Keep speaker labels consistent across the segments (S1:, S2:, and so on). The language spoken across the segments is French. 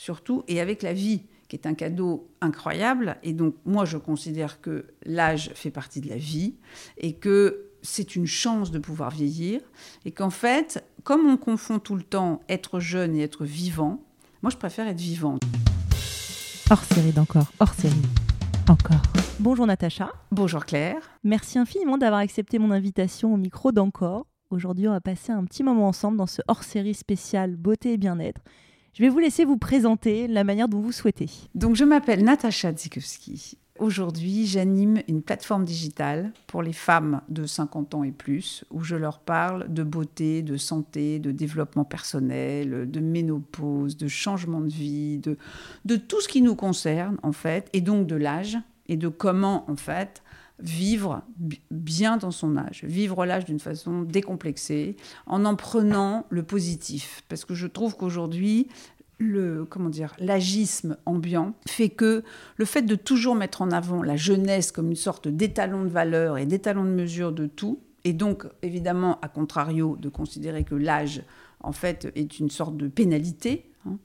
S1: surtout, et avec la vie, qui est un cadeau incroyable. Et donc, moi, je considère que l'âge fait partie de la vie et que c'est une chance de pouvoir vieillir. Et qu'en fait, comme on confond tout le temps être jeune et être vivant, moi, je préfère être vivante.
S2: Hors série d'encore, hors série. Encore. Bonjour Natacha.
S1: Bonjour Claire.
S2: Merci infiniment d'avoir accepté mon invitation au micro d'Encore. Aujourd'hui, on va passer un petit moment ensemble dans ce hors-série spécial beauté et bien-être. Je vais vous laisser vous présenter la manière dont vous souhaitez.
S1: Donc, je m'appelle Natacha Dzikowski. Aujourd'hui, j'anime une plateforme digitale pour les femmes de 50 ans et plus, où je leur parle de beauté, de santé, de développement personnel, de ménopause, de changement de vie, de, de tout ce qui nous concerne, en fait, et donc de l'âge, et de comment, en fait, vivre bien dans son âge, vivre l'âge d'une façon décomplexée, en en prenant le positif. Parce que je trouve qu'aujourd'hui, le comment dire l'agisme ambiant fait que le fait de toujours mettre en avant la jeunesse comme une sorte d'étalon de valeur et d'étalon de mesure de tout et donc évidemment à contrario de considérer que l'âge en fait est une sorte de pénalité hein,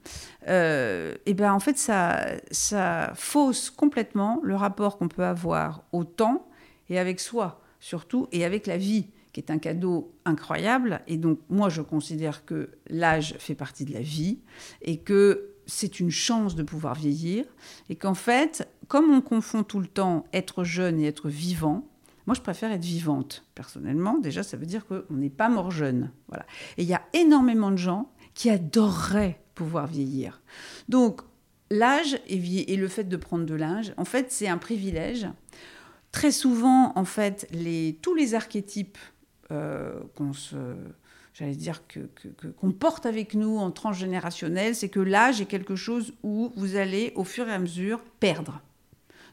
S1: euh, et ben en fait ça ça fausse complètement le rapport qu'on peut avoir au temps et avec soi surtout et avec la vie qui est un cadeau incroyable. Et donc, moi, je considère que l'âge fait partie de la vie et que c'est une chance de pouvoir vieillir. Et qu'en fait, comme on confond tout le temps être jeune et être vivant, moi, je préfère être vivante. Personnellement, déjà, ça veut dire qu'on n'est pas mort jeune. Voilà. Et il y a énormément de gens qui adoreraient pouvoir vieillir. Donc, l'âge et, et le fait de prendre de l'âge, en fait, c'est un privilège. Très souvent, en fait, tous les archétypes euh, qu'on se j'allais dire que, qu'on porte avec nous en transgénérationnel, c'est que l'âge est quelque chose où vous allez au fur et à mesure perdre.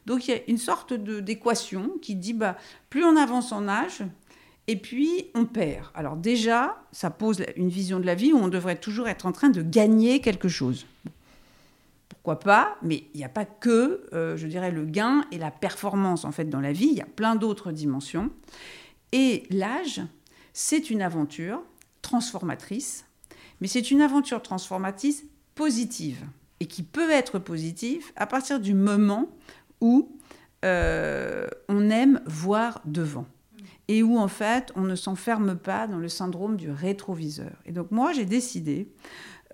S1: Donc il y a une sorte d'équation qui dit bah plus on avance en âge et puis on perd. Alors déjà, ça pose une vision de la vie où on devrait toujours être en train de gagner quelque chose. Pourquoi pas Mais il n'y a pas que, euh, je dirais, le gain et la performance en fait dans la vie. Il y a plein d'autres dimensions. Et l'âge, c'est une aventure transformatrice, mais c'est une aventure transformatrice positive, et qui peut être positive à partir du moment où euh, on aime voir devant et où en fait on ne s'enferme pas dans le syndrome du rétroviseur. Et donc moi j'ai décidé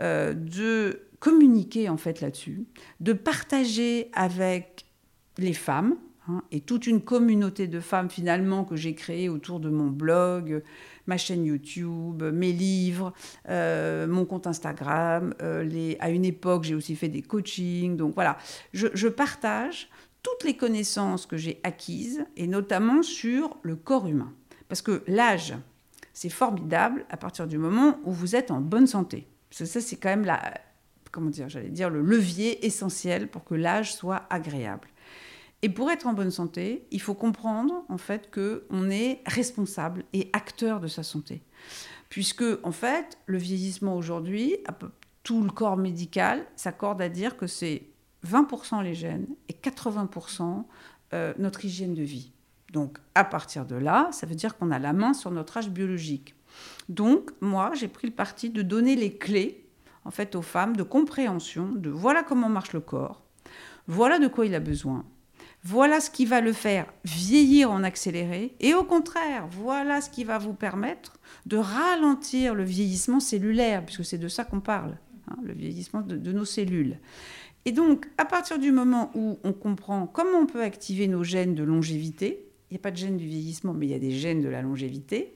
S1: euh, de communiquer en fait là-dessus, de partager avec les femmes, Hein, et toute une communauté de femmes finalement que j'ai créée autour de mon blog, ma chaîne YouTube, mes livres, euh, mon compte Instagram. Euh, à une époque, j'ai aussi fait des coachings. Donc voilà, je, partage toutes les connaissances que j'ai acquises, et notamment sur le corps humain. Parce que l'âge, c'est formidable à partir du moment où vous êtes en bonne santé. Ça, c'est quand même la, comment dire, j'allais dire le levier essentiel pour que l'âge soit agréable. Et pour être en bonne santé, il faut comprendre en fait que on est responsable et acteur de sa santé, puisque en fait le vieillissement aujourd'hui, tout le corps médical s'accorde à dire que c'est 20% les gènes et 80% euh, notre hygiène de vie. Donc à partir de là, ça veut dire qu'on a la main sur notre âge biologique. Donc moi, j'ai pris le parti de donner les clés en fait aux femmes de compréhension de voilà comment marche le corps, voilà de quoi il a besoin, voilà ce qui va le faire vieillir en accéléré. Et au contraire, voilà ce qui va vous permettre de ralentir le vieillissement cellulaire, puisque c'est de ça qu'on parle, hein, le vieillissement de, de, nos cellules. Et donc, à partir du moment où on comprend comment on peut activer nos gènes de longévité, il n'y a pas de gènes du vieillissement, mais il y a des gènes de la longévité,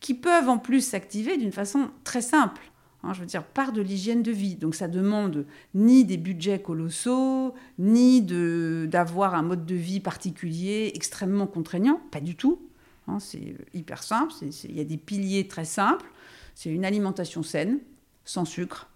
S1: qui peuvent en plus s'activer d'une façon très simple. Hein, je veux dire, part de l'hygiène de vie. Donc ça demande ni des budgets colossaux, ni d'avoir un mode de vie particulier extrêmement contraignant, pas du tout. Hein, c'est hyper simple, il y a des piliers très simples. C'est une alimentation saine, sans sucre,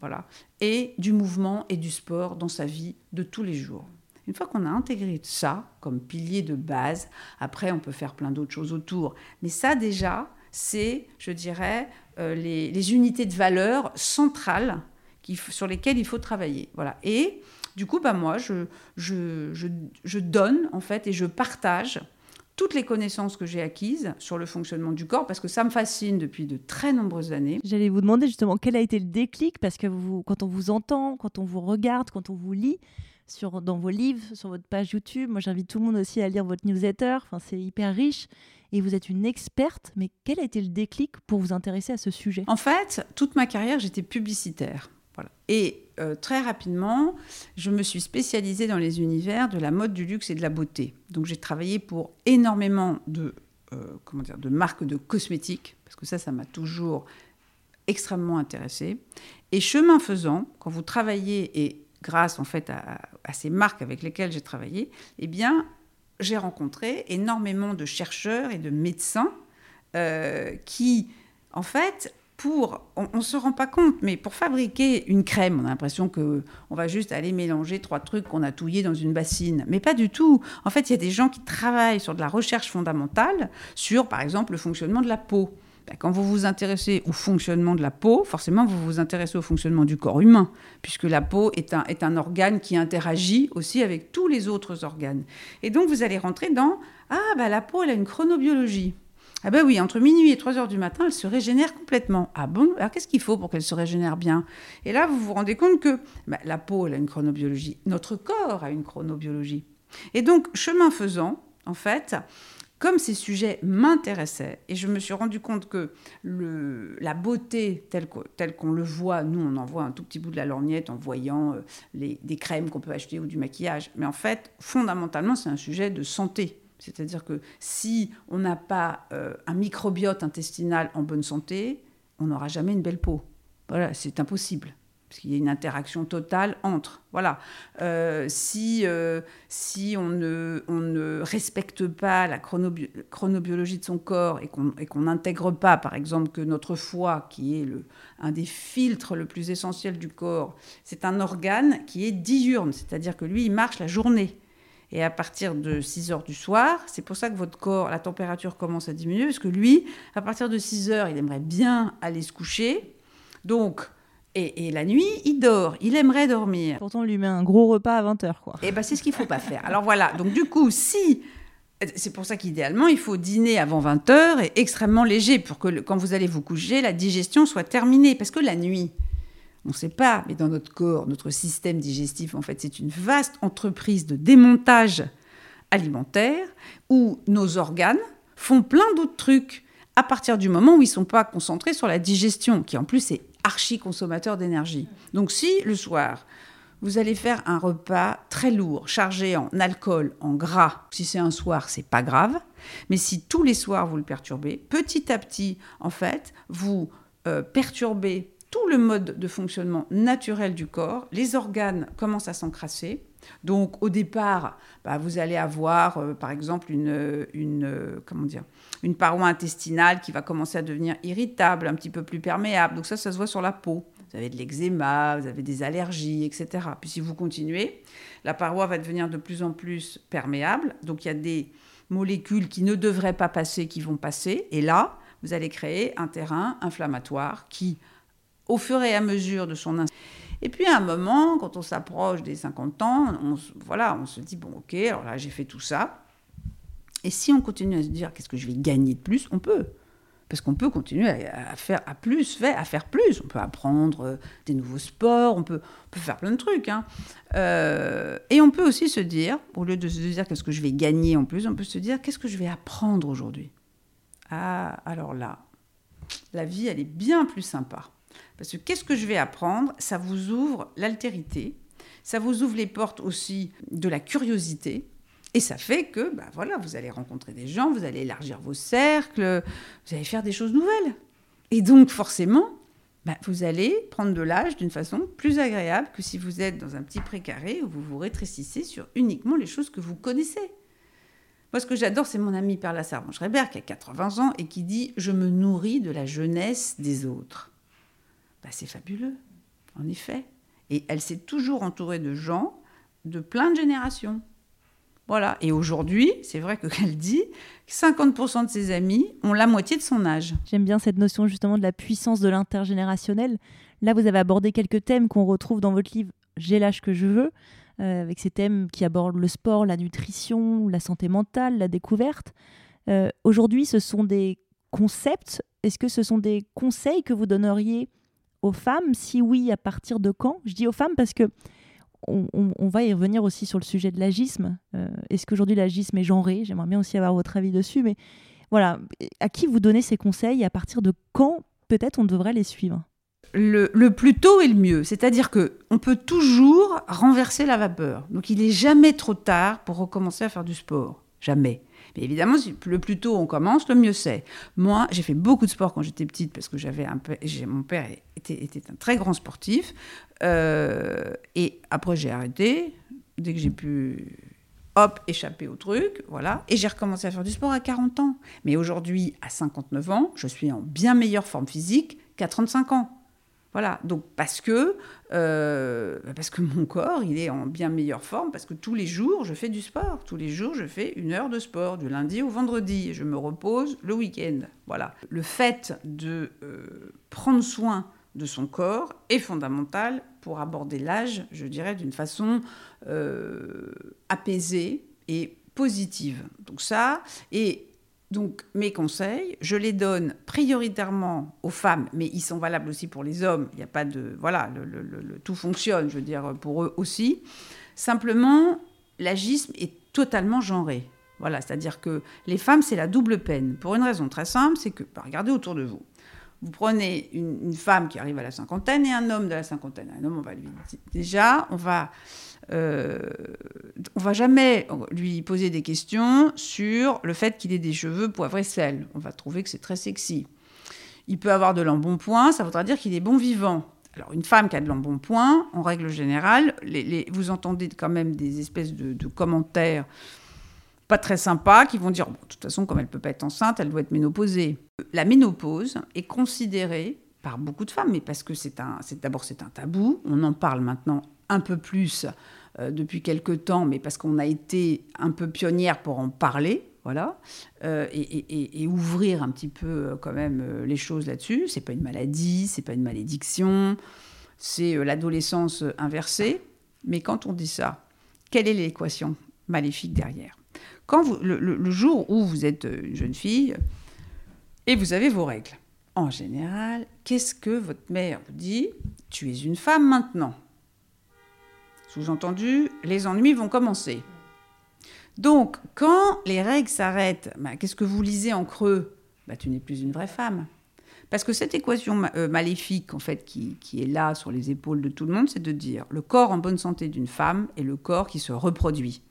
S1: voilà, et du mouvement et du sport dans sa vie de tous les jours. Une fois qu'on a intégré ça comme pilier de base, après on peut faire plein d'autres choses autour. Mais ça déjà, c'est, je dirais, euh, les, unités de valeur centrales sur lesquelles il faut travailler. Voilà. Et du coup, bah, moi, je, je, je, donne, en fait, et je partage toutes les connaissances que j'ai acquises sur le fonctionnement du corps, parce que ça me fascine depuis de très nombreuses années.
S2: J'allais vous demander justement quel a été le déclic, parce que vous, quand on vous entend, quand on vous regarde, quand on vous lit, sur, dans vos livres, sur votre page YouTube, moi j'invite tout le monde aussi à lire votre newsletter, enfin, c'est hyper riche, et vous êtes une experte, mais quel a été le déclic pour vous intéresser à ce sujet?
S1: En fait, toute ma carrière, j'étais publicitaire. Voilà. Et euh, très rapidement, je me suis spécialisée dans les univers de la mode, du luxe et de la beauté. Donc j'ai travaillé pour énormément de, euh, comment dire, de marques de cosmétiques, parce que ça, ça m'a toujours extrêmement intéressée. Et chemin faisant, quand vous travaillez, et grâce en fait à, ces marques avec lesquelles j'ai travaillé, eh bien, j'ai rencontré énormément de chercheurs et de médecins euh, qui, en fait, on ne se rend pas compte, mais pour fabriquer une crème, on a l'impression que on va juste aller mélanger trois trucs qu'on a touillés dans une bassine, mais pas du tout. En fait, il y a des gens qui travaillent sur de la recherche fondamentale sur, par exemple, le fonctionnement de la peau. Ben, quand vous vous intéressez au fonctionnement de la peau, forcément, vous vous intéressez au fonctionnement du corps humain, puisque la peau est un, est un organe qui interagit aussi avec tous les autres organes. Et donc, vous allez rentrer dans Ah, bah, la peau, elle a une chronobiologie. Ah ben oui, entre minuit et 3 heures du matin, elle se régénère complètement. Ah bon? Alors qu'est-ce qu'il faut pour qu'elle se régénère bien? Et là, vous vous rendez compte que bah, la peau, elle a une chronobiologie. Notre corps a une chronobiologie. Et donc, chemin faisant, en fait, comme ces sujets m'intéressaient, et je me suis rendu compte que la beauté telle, qu'on le voit, nous on en voit un tout petit bout de la lorgnette en voyant euh, des crèmes qu'on peut acheter ou du maquillage, mais en fait, fondamentalement, c'est un sujet de santé. C'est-à-dire que si on n'a pas euh, un microbiote intestinal en bonne santé, on n'aura jamais une belle peau. Voilà, c'est impossible. Parce qu'il y a une interaction totale entre. Voilà. Euh, si, euh, si on, ne, respecte pas la chronobiologie de son corps et qu'on n'intègre pas, par exemple, que notre foie, qui est un des filtres le plus essentiel du corps, c'est un organe qui est diurne, c'est-à-dire que lui, il marche la journée. Et à partir de 6 heures du soir, c'est pour ça que votre corps, la température commence à diminuer, parce que lui, à partir de 6 heures, il aimerait bien aller se coucher. Donc, et, la nuit, il dort, il aimerait dormir.
S2: Pourtant, on lui met un gros repas à 20 heures, quoi.
S1: Et eh ben, c'est ce qu'il faut pas faire. Alors voilà, donc du coup, si c'est pour ça qu'idéalement, il faut dîner avant 20 heures et extrêmement léger pour que quand vous allez vous coucher, la digestion soit terminée. Parce que la nuit, on ne sait pas, mais dans notre corps, notre système digestif, en fait, c'est une vaste entreprise de démontage alimentaire où nos organes font plein d'autres trucs à partir du moment où ils ne sont pas concentrés sur la digestion, qui en plus est archi consommateur d'énergie. Donc si le soir, vous allez faire un repas très lourd, chargé en alcool, en gras. Si c'est un soir, c'est pas grave. Mais si tous les soirs vous le perturbez, petit à petit, en fait, vous euh, perturbez tout le mode de fonctionnement naturel du corps, les organes commencent à s'encrasser. Donc au départ, bah, vous allez avoir euh, par exemple une, une, comment dire, une paroi intestinale qui va commencer à devenir irritable, un petit peu plus perméable. Donc ça, ça se voit sur la peau. Vous avez de l'eczéma, vous avez des allergies, etc. Puis si vous continuez, la paroi va devenir de plus en plus perméable. Donc il y a des molécules qui ne devraient pas passer, qui vont passer. Et là, vous allez créer un terrain inflammatoire qui au fur et à mesure de son et puis à un moment, quand on s'approche des 50 ans, on, voilà, on se dit, bon ok, alors là j'ai fait tout ça. Et si on continue à se dire, qu'est-ce que je vais gagner de plus? On peut. Parce qu'on peut continuer à, faire à plus, à faire plus. On peut apprendre euh, des nouveaux sports, on peut, peut faire plein de trucs. Hein. Euh, et on peut aussi se dire, au lieu de se dire qu'est-ce que je vais gagner en plus, on peut se dire qu'est-ce que je vais apprendre aujourd'hui? Ah, alors là, la vie, elle est bien plus sympa. Parce que qu'est-ce que je vais apprendre? Ça vous ouvre l'altérité, ça vous ouvre les portes aussi de la curiosité. Et ça fait que, bah voilà, vous allez rencontrer des gens, vous allez élargir vos cercles, vous allez faire des choses nouvelles. Et donc, forcément, bah, vous allez prendre de l'âge d'une façon plus agréable que si vous êtes dans un petit précaré où vous vous rétrécissez sur uniquement les choses que vous connaissez. Moi, ce que j'adore, c'est mon ami Perla Servan-Schreiber, qui a 80 ans et qui dit Je me nourris de la jeunesse des autres. Bah, c'est fabuleux, en effet. Et elle s'est toujours entourée de gens de plein de générations. Voilà. Et aujourd'hui, c'est vrai qu'elle dit que 50% de ses amis ont la moitié de son âge.
S2: J'aime bien cette notion justement de la puissance de l'intergénérationnel. Là, vous avez abordé quelques thèmes qu'on retrouve dans votre livre J'ai l'âge que je veux. euh, avec ces thèmes qui abordent le sport, la nutrition, la santé mentale, la découverte. Euh, aujourd'hui, ce sont des concepts. Est-ce que ce sont des conseils que vous donneriez aux femmes Si oui, à partir de quand? Je dis aux femmes parce que on, va y revenir aussi sur le sujet de l'agisme. Euh, est-ce qu'aujourd'hui l'agisme est genré? J'aimerais bien aussi avoir votre avis dessus. Mais voilà, à qui vous donnez ces conseils? Et à partir de quand peut-être on devrait les suivre?
S1: Le, plus tôt est le mieux. C'est-à-dire que on peut toujours renverser la vapeur. Donc il n'est jamais trop tard pour recommencer à faire du sport. Jamais. Évidemment, le plus tôt on commence, le mieux c'est. Moi, j'ai fait beaucoup de sport quand j'étais petite parce que j'avais un mon père était, était, un très grand sportif. Euh, et après, j'ai arrêté dès que j'ai pu hop, échapper au truc, voilà. Et j'ai recommencé à faire du sport à 40 ans. Mais aujourd'hui, à 59 ans, je suis en bien meilleure forme physique qu'à 35 ans. Voilà, donc parce que, euh, parce que mon corps, il est en bien meilleure forme, parce que tous les jours, je fais du sport. Tous les jours, je fais une heure de sport, du lundi au vendredi. Je me repose le week-end. Voilà. Le fait de euh, prendre soin de son corps est fondamental pour aborder l'âge, je dirais, d'une façon euh, apaisée et positive. Donc ça, et donc mes conseils, je les donne prioritairement aux femmes, mais ils sont valables aussi pour les hommes. Il n'y a pas de voilà, le, tout fonctionne, je veux dire pour eux aussi. Simplement, l'agisme est totalement genré. Voilà, c'est-à-dire que les femmes, c'est la double peine. Pour une raison très simple, c'est que, bah, regardez autour de vous. Vous prenez une, femme qui arrive à la cinquantaine et un homme de la cinquantaine. Un homme, on va lui déjà, on va euh, on va jamais lui poser des questions sur le fait qu'il ait des cheveux poivre et sel. On va trouver que c'est très sexy. Il peut avoir de l'embonpoint, ça voudra dire qu'il est bon vivant. Alors, une femme qui a de l'embonpoint, en règle générale, vous entendez quand même des espèces de, commentaires pas très sympas qui vont dire de toute façon, comme elle peut pas être enceinte, elle doit être ménopausée. La ménopause est considérée par beaucoup de femmes, mais parce que c'est d'abord c'est un tabou. On en parle maintenant un peu plus euh, depuis quelque temps, mais parce qu'on a été un peu pionnière pour en parler, voilà, euh, et, ouvrir un petit peu euh, quand même les choses là-dessus. C'est pas une maladie, c'est pas une malédiction, c'est l'adolescence inversée. Mais quand on dit ça, quelle est l'équation maléfique derrière? Quand vous, le, jour où vous êtes une jeune fille et vous avez vos règles, en général, qu'est-ce que votre mère vous dit? Tu es une femme maintenant. Sous-entendu, les ennuis vont commencer. Donc, quand les règles s'arrêtent, bah, qu'est-ce que vous lisez en creux? Bah, Tu n'es plus une vraie femme. Parce que cette équation euh, maléfique, en fait, qui, qui, est là sur les épaules de tout le monde, c'est de dire le corps en bonne santé d'une femme est le corps qui se reproduit.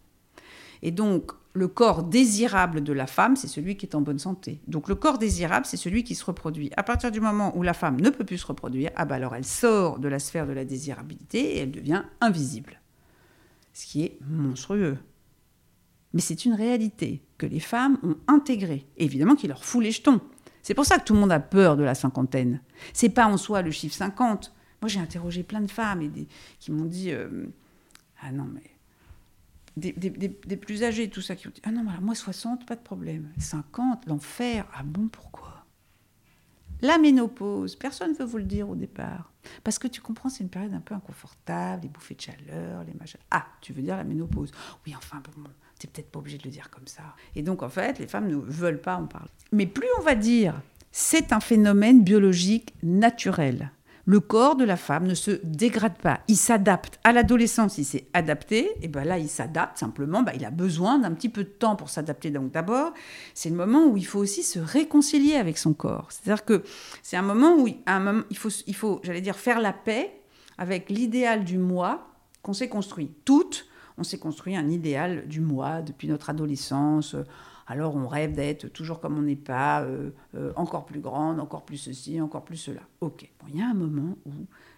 S1: Et donc, le corps désirable de la femme, c'est celui qui est en bonne santé. Donc le corps désirable, c'est celui qui se reproduit. À partir du moment où la femme ne peut plus se reproduire, ah bah alors elle sort de la sphère de la désirabilité et elle devient invisible. Ce qui est monstrueux. Mais c'est une réalité que les femmes ont intégrée. évidemment qu'il leur fout les jetons. C'est pour ça que tout le monde a peur de la cinquantaine. C'est pas en soi le chiffre 50. Moi, j'ai interrogé plein de femmes et qui m'ont dit euh, Ah non, mais des, plus âgés, tout ça, qui ont dit Ah non, moi 60, pas de problème. 50, l'enfer. Ah bon, pourquoi? La ménopause, personne ne veut vous le dire au départ. Parce que tu comprends, c'est une période un peu inconfortable, les bouffées de chaleur, les machins. Ah, tu veux dire la ménopause Oui, enfin, bon, bon t'es peut-être pas obligé de le dire comme ça. Et donc, en fait, les femmes ne veulent pas en parler. Mais plus on va dire c'est un phénomène biologique naturel le corps de la femme ne se dégrade pas, il s'adapte. À l'adolescence, il s'est adapté, et ben là, il s'adapte simplement, ben, il a besoin d'un petit peu de temps pour s'adapter. Donc d'abord, c'est le moment où il faut aussi se réconcilier avec son corps. C'est-à-dire que c'est un moment où il faut, il faut j'allais dire, faire la paix avec l'idéal du moi qu'on s'est construit. Toutes, on s'est construit un idéal du moi depuis notre adolescence alors on rêve d'être toujours comme on n'est pas, euh, euh, encore plus grande, encore plus ceci, encore plus cela. Ok, il y a un moment où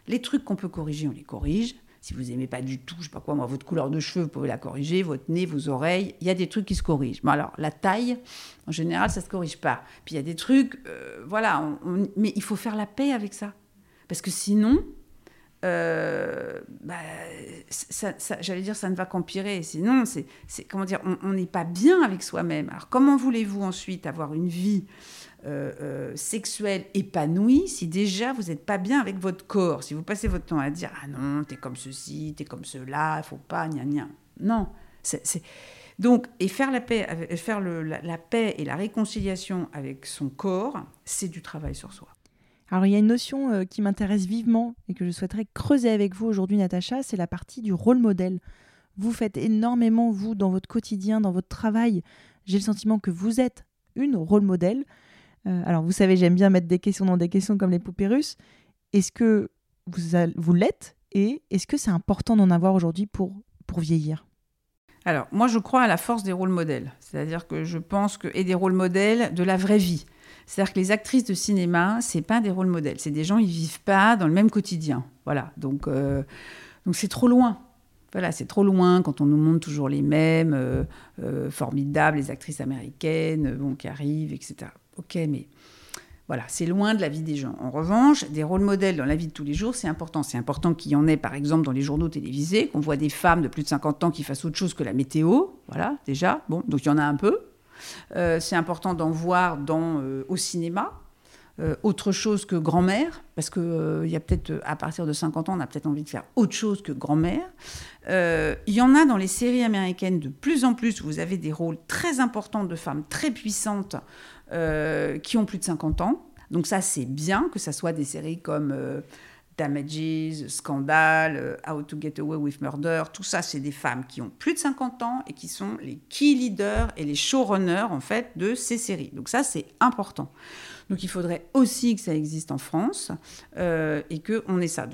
S1: les trucs qu'on peut corriger, on les corrige. Si vous n'aimez pas du tout, je sais pas quoi, moi, votre couleur de cheveux, vous pouvez la corriger, votre nez, vos oreilles, il y a des trucs qui se corrigent. Bon, alors, la taille, en général, ça ne se corrige pas. Puis il y a des trucs, euh, voilà, mais il faut faire la paix avec ça. Parce que sinon, euh, bah, j'allais dire, ça ne va qu'empirer. Sinon, c'est, comment dire, on n'est pas bien avec soi-même. Alors, comment voulez-vous ensuite avoir une vie euh, euh, sexuelle épanouie si déjà vous n'êtes pas bien avec votre corps Si vous passez votre temps à dire ah non, t'es comme ceci, t'es comme cela, faut pas, gna gna. Non, c'est donc, et faire la paix, faire la, paix et la réconciliation avec son corps, c'est du travail sur soi.
S2: Alors, il y a une notion euh, qui m'intéresse vivement et que je souhaiterais creuser avec vous aujourd'hui, Natacha, c'est la partie du rôle modèle. Vous faites énormément, vous, dans votre quotidien, dans votre travail. J'ai le sentiment que vous êtes une rôle modèle. Euh, alors, vous savez, j'aime bien mettre des questions dans des questions comme les poupées russes. Est-ce que vous, vous l'êtes et est-ce que c'est important d'en avoir aujourd'hui pour, pour vieillir?
S1: Alors, moi, je crois à la force des rôles modèles. C'est-à-dire que je pense que. et des rôles modèles de la vraie vie. C'est-à-dire que les actrices de cinéma, c'est pas des rôles modèles. C'est des gens, ils vivent pas dans le même quotidien. Voilà. Donc, euh, donc c'est trop loin. Voilà, c'est trop loin quand on nous montre toujours les mêmes, euh, euh, formidables, les actrices américaines, bon, qui arrivent, etc. Ok, mais voilà, c'est loin de la vie des gens. En revanche, des rôles modèles dans la vie de tous les jours, c'est important. C'est important qu'il y en ait, par exemple, dans les journaux télévisés, qu'on voit des femmes de plus de 50 ans qui fassent autre chose que la météo. Voilà, déjà. Bon, donc il y en a un peu. Euh, c'est important d'en voir dans, euh, au cinéma. Euh, autre chose que grand-mère, parce qu'il y a peut-être, à partir de 50 ans, on a peut-être envie de faire autre chose que grand-mère. Il y en a dans les séries américaines de plus en plus, vous avez des rôles très importants de femmes très puissantes euh, qui ont plus de 50 ans. Donc ça, c'est bien que ça soit des séries comme euh, Damages, Scandal, euh, How to Get Away with Murder. Tout ça, c'est des femmes qui ont plus de 50 ans et qui sont les key leaders et les showrunners, en fait, de ces séries. Donc ça, c'est important. Donc il faudrait aussi que ça existe en France et qu'on ait ça.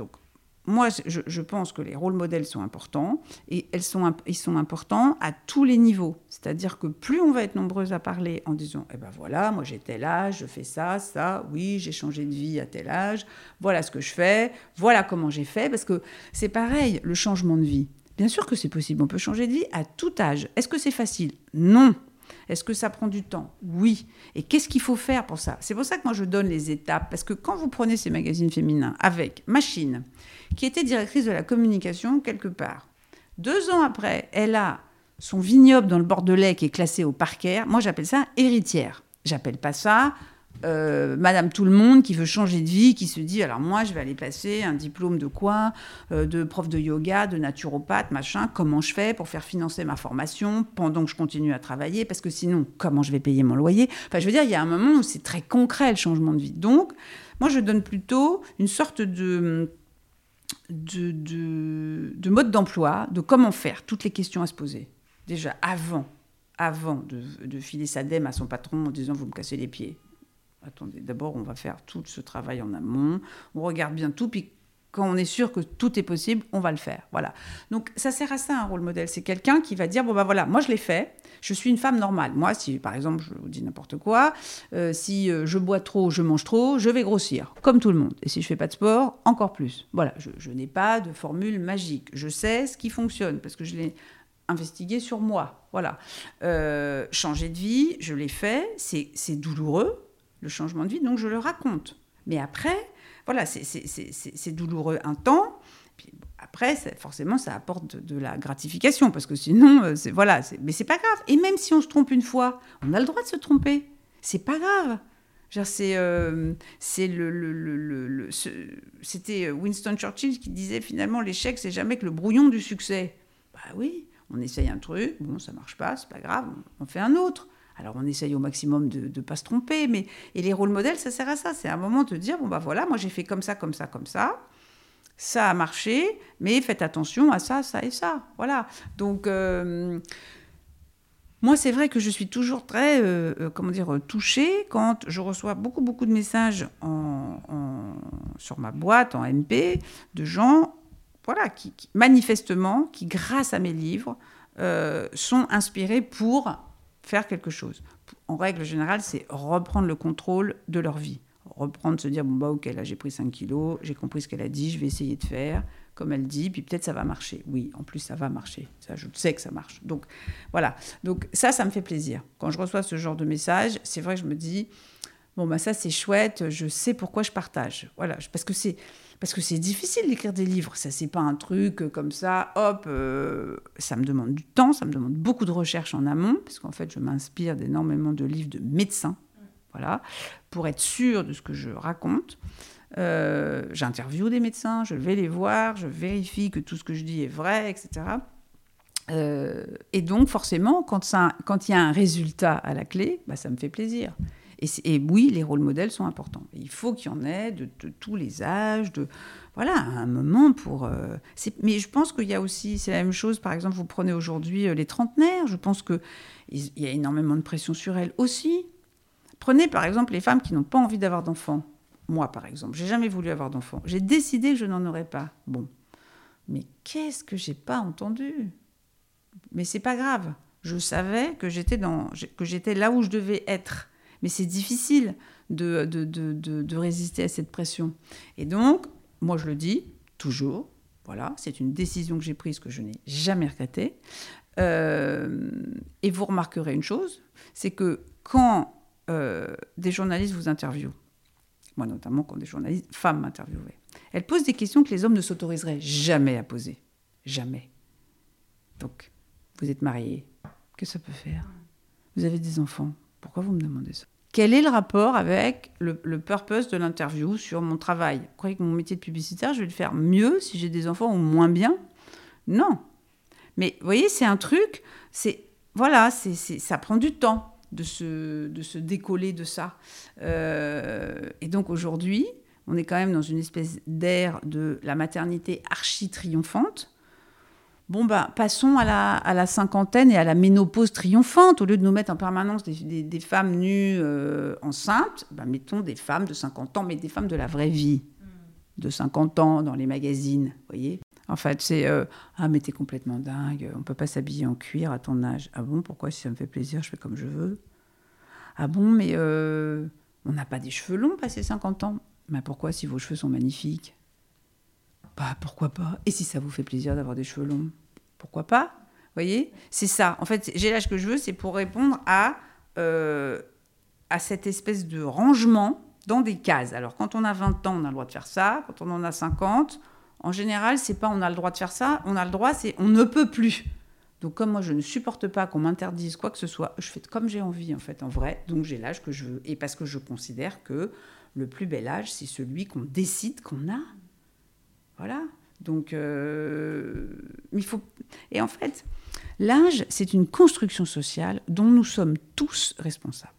S1: Moi, je, pense que les rôles modèles sont importants et elles sont, ils sont importants à tous les niveaux. C'est-à-dire que plus on va être nombreuses à parler en disant Eh ben voilà, moi tel âge, je fais ça, ça, oui, j'ai changé de vie à tel âge, voilà ce que je fais, voilà comment j'ai fait. Parce que c'est pareil, le changement de vie. Bien sûr que c'est possible, on peut changer de vie à tout âge. Est-ce que c'est facile? Non. Est-ce que ça prend du temps? Oui. Et qu'est-ce qu'il faut faire pour ça? C'est pour ça que moi je donne les étapes, parce que quand vous prenez ces magazines féminins avec Machine, qui était directrice de la communication quelque part. Deux ans après, elle a son vignoble dans le Bordelais qui est classé au parquet. Moi, j'appelle ça héritière. J'appelle pas ça euh, Madame Tout le Monde qui veut changer de vie, qui se dit alors moi je vais aller passer un diplôme de quoi euh, De prof de yoga, de naturopathe, machin. Comment je fais pour faire financer ma formation pendant que je continue à travailler Parce que sinon, comment je vais payer mon loyer? Enfin, je veux dire, il y a un moment où c'est très concret le changement de vie. Donc, moi je donne plutôt une sorte de de, de, mode d'emploi, de comment faire, toutes les questions à se poser. Déjà, avant, avant de, de filer sa dème à son patron en disant vous me cassez les pieds. Attendez, d'abord, on va faire tout ce travail en amont, on regarde bien tout, puis quand on est sûr que tout est possible, on va le faire. Voilà. Donc ça sert à ça un rôle modèle. C'est quelqu'un qui va dire bon ben voilà, moi je l'ai fait. Je suis une femme normale. Moi, si par exemple, je vous dis n'importe quoi, euh, si euh, je bois trop, je mange trop, je vais grossir, comme tout le monde. Et si je fais pas de sport, encore plus. Voilà. Je, n'ai pas de formule magique. Je sais ce qui fonctionne parce que je l'ai investigué sur moi. Voilà. Euh, changer de vie, je l'ai fait. C'est douloureux le changement de vie, donc je le raconte. Mais après, voilà, c'est douloureux un temps. Puis après, forcément, ça apporte de, la gratification, parce que sinon, euh, c'est voilà, mais c'est pas grave. Et même si on se trompe une fois, on a le droit de se tromper. C'est pas grave. C'est euh, le, le, le, c'était Winston Churchill qui disait finalement l'échec c'est jamais que le brouillon du succès. Bah oui, on essaye un truc, bon ça marche pas, c'est pas grave, on fait un autre. Alors on essaye au maximum de ne pas se tromper, mais et les rôles modèles, ça sert à ça. C'est un moment de dire, bon bah voilà, moi j'ai fait comme ça, comme ça, comme ça. Ça a marché, mais faites attention à ça, ça et ça. Voilà. Donc, euh, moi, c'est vrai que je suis toujours très, euh, euh, comment dire, touchée quand je reçois beaucoup, beaucoup de messages sur ma boîte, en MP, de gens, voilà, qui, manifestement, qui, grâce à mes livres, sont inspirés pour faire quelque chose. En règle générale, c'est reprendre le contrôle de leur vie. Reprendre, se dire, bon, bah ok, là j'ai pris 5 kilos, j'ai compris ce qu'elle a dit, je vais essayer de faire comme elle dit, puis peut-être ça va marcher. Oui, en plus ça va marcher. Ça, je sais que ça marche. Donc voilà. Donc ça, ça me fait plaisir. Quand je reçois ce genre de message, c'est vrai que je me dis, Bon, bah ça c'est chouette, je sais pourquoi je partage. Voilà, parce que c'est parce que c'est difficile d'écrire des livres. Ça c'est pas un truc comme ça. Hop, euh, ça me demande du temps, ça me demande beaucoup de recherche en amont, parce qu'en fait je m'inspire d'énormément de livres de médecins. Voilà, pour être sûr de ce que je raconte. Euh, J'interviewe des médecins, je vais les voir, je vérifie que tout ce que je dis est vrai, etc. Euh, et donc, forcément, quand, ça, quand il y a un résultat à la clé, bah, ça me fait plaisir. Et, oui, les rôles modèles sont importants. il faut qu'il y en ait de, tous les âges, de voilà, un moment pour. Euh, mais je pense qu'il y a aussi, c'est la même chose. Par exemple, vous prenez aujourd'hui euh, les trentenaires. Je pense que il y a énormément de pression sur elles aussi. Prenez par exemple les femmes qui n'ont pas envie d'avoir d'enfants. Moi, par exemple, j'ai jamais voulu avoir d'enfants. J'ai décidé que je n'en aurais pas. Bon, mais qu'est-ce que j'ai pas entendu? Mais c'est pas grave. Je savais que j'étais dans, que j'étais là où je devais être. Mais c'est difficile de, résister à cette pression. Et donc, moi, je le dis toujours. Voilà, c'est une décision que j'ai prise que je n'ai jamais regrettée. Euh, et vous remarquerez une chose, c'est que quand euh, des journalistes vous interviewent, moi notamment quand des journalistes femmes m'interviewaient, elles posent des questions que les hommes ne s'autoriseraient jamais à poser. Jamais. Donc, vous êtes marié, que ça peut faire? Vous avez des enfants, pourquoi vous me demandez ça? Quel est le rapport avec le, purpose de l'interview sur mon travail? Vous croyez que mon métier de publicitaire, je vais le faire mieux si j'ai des enfants ou moins bien? Non. Mais vous voyez, c'est un truc, c'est voilà, c'est ça prend du temps de se, de se décoller de ça. Euh, et donc aujourd'hui, on est quand même dans une espèce d'ère de la maternité archi triomphante. Bon, bah, passons à la, à la, cinquantaine et à la ménopause triomphante. Au lieu de nous mettre en permanence des, des, femmes nues euh, enceintes, bah, mettons des femmes de 50 ans, mais des femmes de la vraie vie, de 50 ans dans les magazines, voyez en fait, c'est euh, Ah, mais t'es complètement dingue, on peut pas s'habiller en cuir à ton âge. Ah bon, pourquoi? Si ça me fait plaisir, je fais comme je veux. Ah bon, mais euh, on n'a pas des cheveux longs passé 50 ans. Mais pourquoi si vos cheveux sont magnifiques? Bah, pourquoi pas Et si ça vous fait plaisir d'avoir des cheveux longs Pourquoi pas Vous voyez C'est ça. En fait, j'ai l'âge que je veux, c'est pour répondre à, euh, à cette espèce de rangement dans des cases. Alors, quand on a 20 ans, on a le droit de faire ça. Quand on en a 50, en général, c'est pas on a le droit de faire ça, on a le droit, c'est on ne peut plus. Donc comme moi je ne supporte pas qu'on m'interdise quoi que ce soit, je fais comme j'ai envie en fait, en vrai. Donc j'ai l'âge que je veux et parce que je considère que le plus bel âge c'est celui qu'on décide qu'on a. Voilà. Donc euh, il faut et en fait l'âge c'est une construction sociale dont nous sommes tous responsables.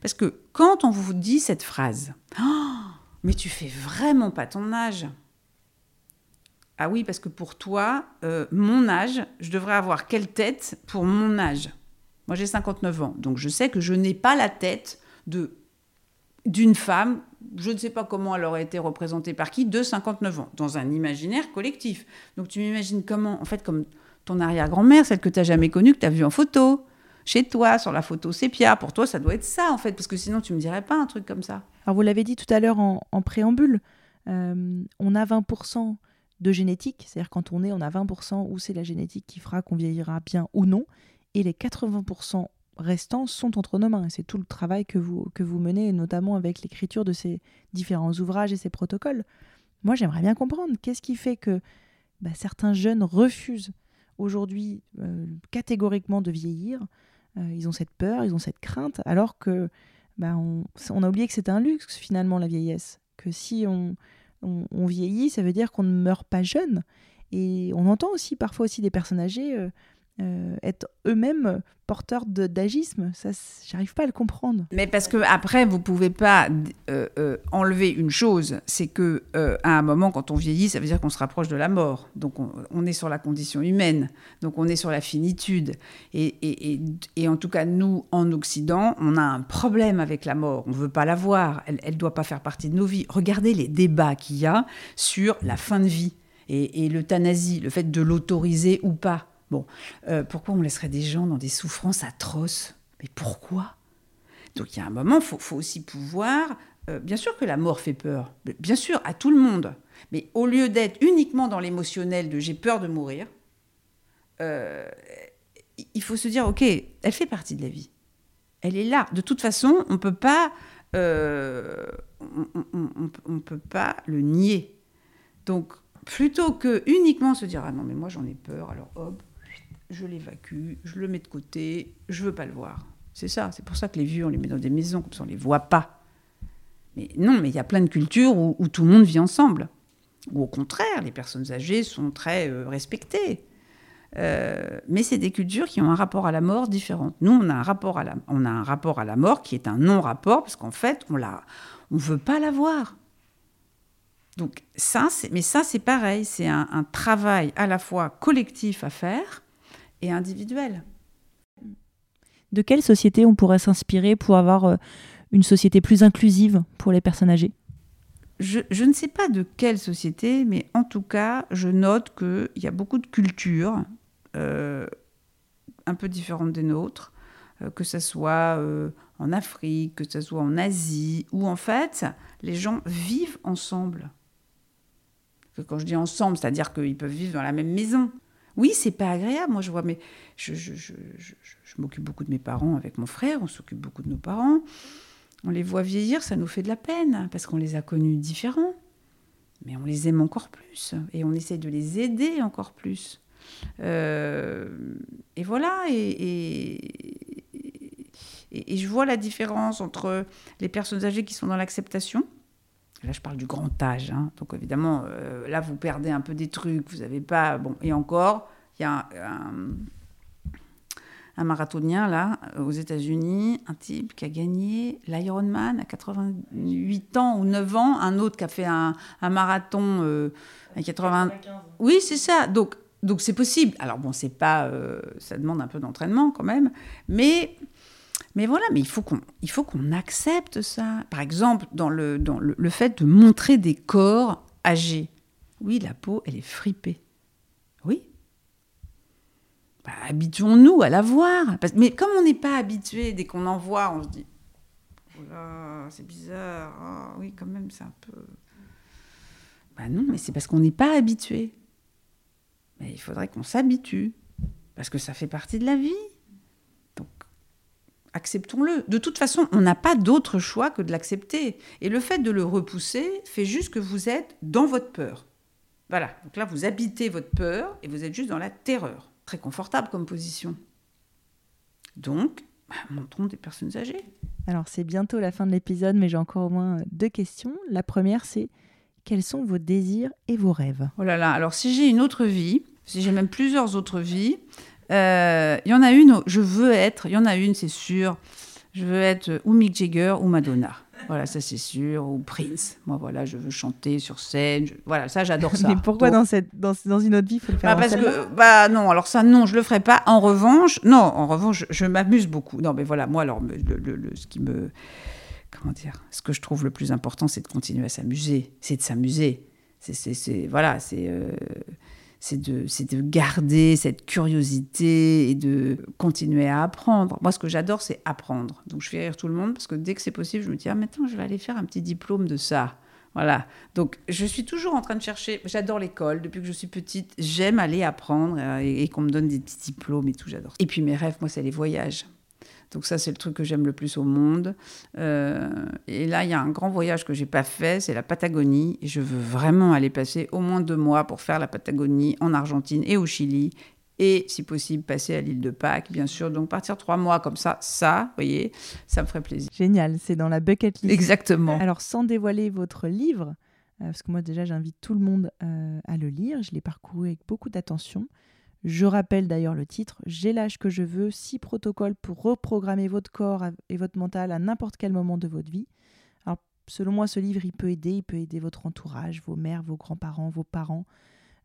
S1: Parce que quand on vous dit cette phrase, oh, mais tu fais vraiment pas ton âge. Ah oui, parce que pour toi, euh, mon âge, je devrais avoir quelle tête pour mon âge? Moi, j'ai 59 ans, donc je sais que je n'ai pas la tête de d'une femme, je ne sais pas comment elle aurait été représentée par qui, de 59 ans, dans un imaginaire collectif. Donc tu m'imagines comment, en fait, comme ton arrière-grand-mère, celle que tu n'as jamais connue, que tu as vue en photo, chez toi, sur la photo sépia. Pour toi, ça doit être ça, en fait, parce que sinon, tu me dirais pas un truc comme ça.
S2: Alors, vous l'avez dit tout à l'heure en, préambule, euh, on a 20% de génétique, c'est-à-dire quand on est, on a 20% où c'est la génétique qui fera qu'on vieillira bien ou non, et les 80% restants sont entre nos mains. C'est tout le travail que vous, que vous menez, notamment avec l'écriture de ces différents ouvrages et ces protocoles. Moi, j'aimerais bien comprendre qu'est-ce qui fait que bah, certains jeunes refusent aujourd'hui euh, catégoriquement de vieillir. Euh, ils ont cette peur, ils ont cette crainte, alors que bah, on, a oublié que c'est un luxe finalement la vieillesse. Que si on, on, vieillit, ça veut dire qu'on ne meurt pas jeune. Et on entend aussi parfois aussi des personnes âgées euh, euh, être eux-mêmes porteurs d'agisme. Ça, j'arrive pas à le comprendre.
S1: Mais parce que après, vous pouvez pas euh, enlever une chose, c'est que à un moment, quand on vieillit, ça veut dire qu'on se rapproche de la mort. Donc on, est sur la condition humaine. Donc on est sur la finitude. Et, en tout cas, nous, en Occident, on a un problème avec la mort. On veut pas la voir. Elle, elle doit pas faire partie de nos vies. Regardez les débats qu'il y a sur la fin de vie et l'euthanasie, le fait de l'autoriser ou pas. Bon, euh, pourquoi on laisserait des gens dans des souffrances atroces? Mais pourquoi? Donc il y a un moment, il faut, aussi pouvoir... Euh, bien sûr que la mort fait peur, bien sûr, à tout le monde. Mais au lieu d'être uniquement dans l'émotionnel de j'ai peur de mourir, euh, il faut se dire, ok, elle fait partie de la vie. Elle est là. De toute façon, on ne peut pas on peut pas le nier. Donc, plutôt que uniquement se dire ah non mais moi j'en ai peur, alors hop, je l'évacue, je le mets de côté, je veux pas le voir. C'est ça, c'est pour ça que les vieux on les met dans des maisons comme ça on les voit pas. Mais non, mais il y a plein de cultures où, tout le monde vit ensemble. Ou au contraire, les personnes âgées sont très euh, respectées. Euh, mais c'est des cultures qui ont un rapport à la mort différent. Nous, on a un rapport à la, mort qui est un non-rapport parce qu'en fait, on la, on veut pas la voir. Donc ça, mais ça c'est pareil, c'est un, travail à la fois collectif à faire et individuel.
S2: De quelle société on pourrait s'inspirer pour avoir euh, une société plus inclusive pour les personnes âgées?
S1: Je, ne sais pas de quelle société, mais en tout cas, je note qu'il y a beaucoup de cultures euh, un peu différentes des nôtres, euh, que ce soit en Afrique, que ce soit en Asie, où en fait, les gens vivent ensemble quand je dis ensemble, c'est-à-dire qu'ils peuvent vivre dans la même maison. Oui, c'est pas agréable. Moi, je vois, mais je, m'occupe beaucoup de mes parents avec mon frère, on s'occupe beaucoup de nos parents. On les voit vieillir, ça nous fait de la peine, parce qu'on les a connus différents. Mais on les aime encore plus, et on essaie de les aider encore plus. Euh, et voilà, et, je vois la différence entre les personnes âgées qui sont dans l'acceptation, Là, je parle du grand âge. Hein. Donc, évidemment, euh, là, vous perdez un peu des trucs. Vous n'avez pas. Bon, et encore, il y a un, marathonien, là, aux États-Unis, un type qui a gagné l'Ironman à 88 ans ou 9 ans. Un autre qui a fait un, marathon euh, à 80. Oui, c'est ça. Donc, donc c'est possible. Alors, bon, c'est pas. Euh, ça demande un peu d'entraînement quand même. Mais mais voilà, mais il faut qu'on, accepte ça. Par exemple, dans, le, dans le, fait de montrer des corps âgés. Oui, la peau, elle est fripée. Oui. Bah, habituons-nous à la voir. mais comme on n'est pas habitué, dès qu'on en voit, on se dit oh c'est bizarre. Ah, oui, quand même, c'est un peu. Bah non, mais c'est parce qu'on n'est pas habitué. Mais il faudrait qu'on s'habitue. Parce que ça fait partie de la vie acceptons-le. De toute façon, on n'a pas d'autre choix que de l'accepter. Et le fait de le repousser fait juste que vous êtes dans votre peur. Voilà, donc là, vous habitez votre peur et vous êtes juste dans la terreur. Très confortable comme position. Donc, bah, montrons des personnes âgées.
S2: Alors, c'est bientôt la fin de l'épisode, mais j'ai encore au moins deux questions. La première, c'est quels sont vos désirs et vos rêves?
S1: Oh là là, alors si j'ai une autre vie, si j'ai même plusieurs autres vies, il euh, y en a une, je veux être, il y en a une, c'est sûr, je veux être ou Mick Jagger ou Madonna. Voilà, ça c'est sûr, ou Prince. Moi, voilà, je veux chanter sur scène. Voilà, ça j'adore ça.
S2: Mais pourquoi dans, cette, dans, dans, une autre vie, il faut le faire
S1: bah, Parce que, bah non, alors ça, non, je le ferai pas. En revanche, non, en revanche, je, m'amuse beaucoup. Non, mais voilà, moi, alors, le, ce qui me. Comment dire Ce que je trouve le plus important, c'est de continuer à s'amuser. C'est de s'amuser. C'est. Voilà, c'est. Euh, c'est de, de garder cette curiosité et de continuer à apprendre. Moi, ce que j'adore, c'est apprendre. Donc, je fais rire tout le monde parce que dès que c'est possible, je me dis, ah, maintenant, je vais aller faire un petit diplôme de ça. Voilà. Donc, je suis toujours en train de chercher. J'adore l'école. Depuis que je suis petite, j'aime aller apprendre euh, et, et qu'on me donne des petits diplômes et tout. J'adore. Et puis, mes rêves, moi, c'est les voyages. Donc ça, c'est le truc que j'aime le plus au monde. Euh, et là, il y a un grand voyage que j'ai pas fait, c'est la Patagonie. Et je veux vraiment aller passer au moins deux mois pour faire la Patagonie en Argentine et au Chili. Et si possible, passer à l'île de Pâques, bien sûr. Donc partir trois mois comme ça, ça, vous voyez, ça me ferait plaisir.
S2: Génial, c'est dans la bucket list.
S1: Exactement.
S2: Alors sans dévoiler votre livre, euh, parce que moi déjà j'invite tout le monde euh, à le lire, je l'ai parcouru avec beaucoup d'attention. Je rappelle d'ailleurs le titre J'ai l'âge que je veux, six protocoles pour reprogrammer votre corps et votre mental à n'importe quel moment de votre vie. Alors, selon moi, ce livre, il peut aider, il peut aider votre entourage, vos mères, vos grands-parents, vos parents.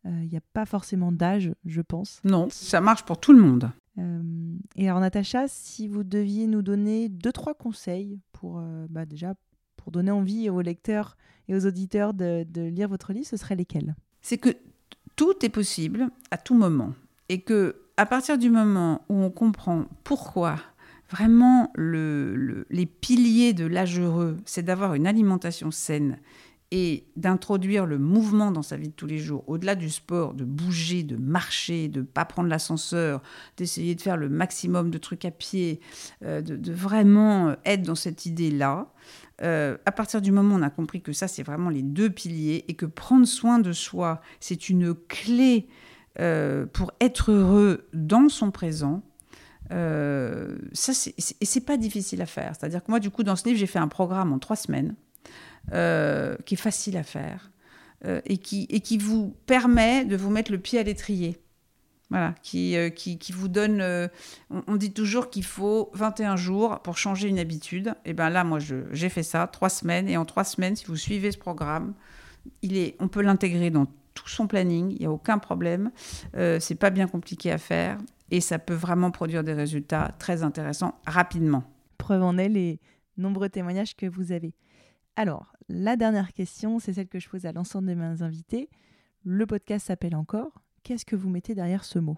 S2: Euh, il n'y a pas forcément d'âge, je pense.
S1: Non, ça marche pour tout le monde.
S2: Euh, et alors, Natacha, si vous deviez nous donner deux, trois conseils pour, euh, bah, déjà, pour donner envie aux lecteurs et aux auditeurs de, de lire votre livre, ce seraient lesquels?
S1: C'est que tout est possible à tout moment et que à partir du moment où on comprend pourquoi vraiment le, les piliers de l'âge heureux, c'est d'avoir une alimentation saine et d'introduire le mouvement dans sa vie de tous les jours, au-delà du sport, de bouger, de marcher, de ne pas prendre l'ascenseur, d'essayer de faire le maximum de trucs à pied, euh, de, vraiment être dans cette idée-là, euh, à partir du moment où on a compris que ça, c'est vraiment les deux piliers et que prendre soin de soi, c'est une clé euh, pour être heureux dans son présent, euh, ça, c'est, pas difficile à faire. C'est-à-dire que moi, du coup, dans ce livre, j'ai fait un programme en trois semaines euh, qui est facile à faire euh, et, qui, et qui vous permet de vous mettre le pied à l'étrier. Voilà, qui, qui, qui, vous donne. on, dit toujours qu'il faut 21 jours pour changer une habitude. Et bien là, moi, j'ai fait ça, trois semaines. Et en trois semaines, si vous suivez ce programme, il est, on peut l'intégrer dans tout son planning, il n'y a aucun problème. Euh, c'est pas bien compliqué à faire et ça peut vraiment produire des résultats très intéressants rapidement.
S2: Preuve en est les nombreux témoignages que vous avez. Alors, la dernière question, c'est celle que je pose à l'ensemble de mes invités. Le podcast s'appelle encore. Qu'est-ce que vous mettez derrière ce mot?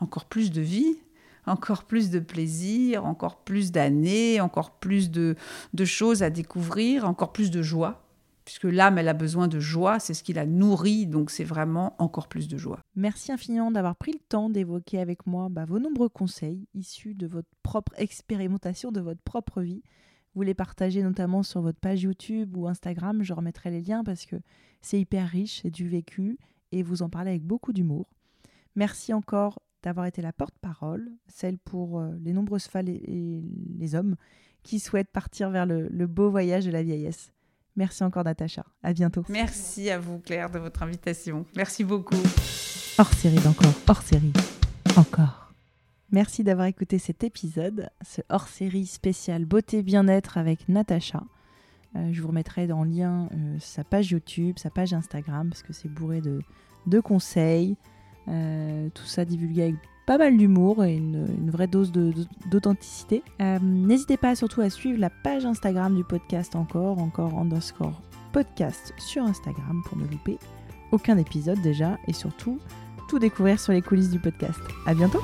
S1: Encore plus de vie, encore plus de plaisir, encore plus d'années, encore plus de, de choses à découvrir, encore plus de joie puisque l'âme, elle a besoin de joie, c'est ce qui la nourrit, donc c'est vraiment encore plus de joie.
S2: Merci infiniment d'avoir pris le temps d'évoquer avec moi bah, vos nombreux conseils issus de votre propre expérimentation, de votre propre vie. Vous les partagez notamment sur votre page YouTube ou Instagram, je remettrai les liens parce que c'est hyper riche, c'est du vécu et vous en parlez avec beaucoup d'humour. Merci encore d'avoir été la porte-parole, celle pour euh, les nombreuses femmes et les hommes qui souhaitent partir vers le beau voyage de la vieillesse. Merci encore Natacha. À bientôt.
S1: Merci à vous Claire de votre invitation. Merci beaucoup.
S2: Hors série d'encore, hors série, encore. Merci d'avoir écouté cet épisode, ce hors série spécial beauté bien-être avec Natacha. Euh, je vous remettrai dans le lien euh, sa page YouTube, sa page Instagram, parce que c'est bourré de, de conseils. Euh, tout ça divulgué avec pas mal d'humour et une, vraie dose d'authenticité. Euh, n'hésitez pas surtout à suivre la page Instagram du podcast encore, encore underscore podcast sur Instagram pour ne louper aucun épisode déjà et surtout tout découvrir sur les coulisses du podcast. À bientôt!